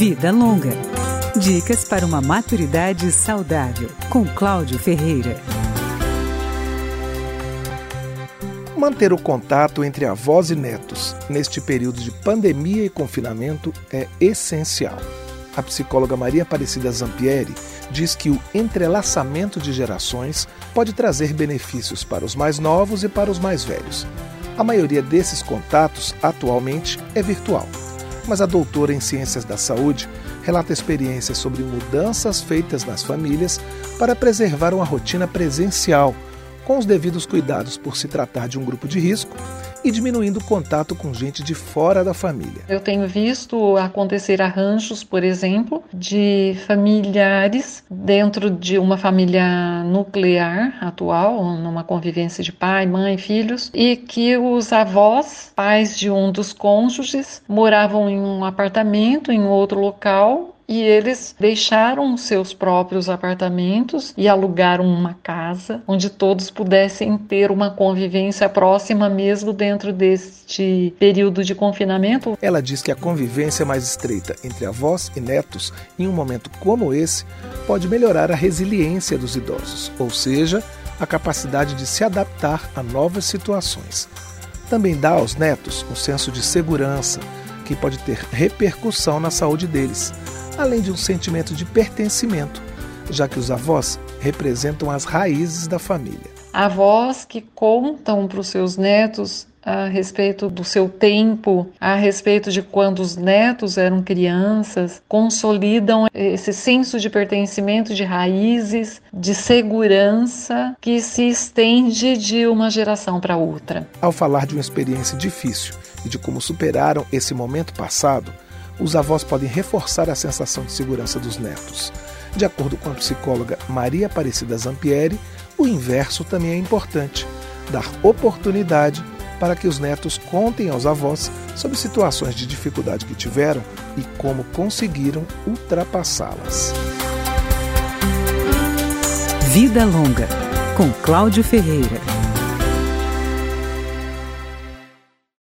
Vida Longa. Dicas para uma maturidade saudável, com Cláudio Ferreira. Manter o contato entre avós e netos neste período de pandemia e confinamento é essencial. A psicóloga Maria Aparecida Zampieri diz que o entrelaçamento de gerações pode trazer benefícios para os mais novos e para os mais velhos. A maioria desses contatos atualmente é virtual, mas a doutora em Ciências da Saúde relata experiências sobre mudanças feitas nas famílias para preservar uma rotina presencial, com os devidos cuidados por se tratar de um grupo de risco e diminuindo o contato com gente de fora da família. Eu tenho visto acontecer arranjos, por exemplo, de familiares dentro de uma família nuclear atual, numa convivência de pai, mãe, filhos, e que os avós, pais de um dos cônjuges, moravam em um apartamento em outro local e eles deixaram seus próprios apartamentos e alugaram uma casa onde todos pudessem ter uma convivência próxima mesmo dentro deste período de confinamento. Ela diz que a convivência mais estreita entre avós e netos em um momento como esse pode melhorar a resiliência dos idosos, ou seja, a capacidade de se adaptar a novas situações. Também dá aos netos um senso de segurança que pode ter repercussão na saúde deles além de um sentimento de pertencimento, já que os avós representam as raízes da família. Avós que contam para os seus netos a respeito do seu tempo, a respeito de quando os netos eram crianças, consolidam esse senso de pertencimento, de raízes, de segurança que se estende de uma geração para outra. Ao falar de uma experiência difícil e de como superaram esse momento passado, os avós podem reforçar a sensação de segurança dos netos. De acordo com a psicóloga Maria Aparecida Zampieri, o inverso também é importante: dar oportunidade para que os netos contem aos avós sobre situações de dificuldade que tiveram e como conseguiram ultrapassá-las. Vida Longa, com Cláudio Ferreira.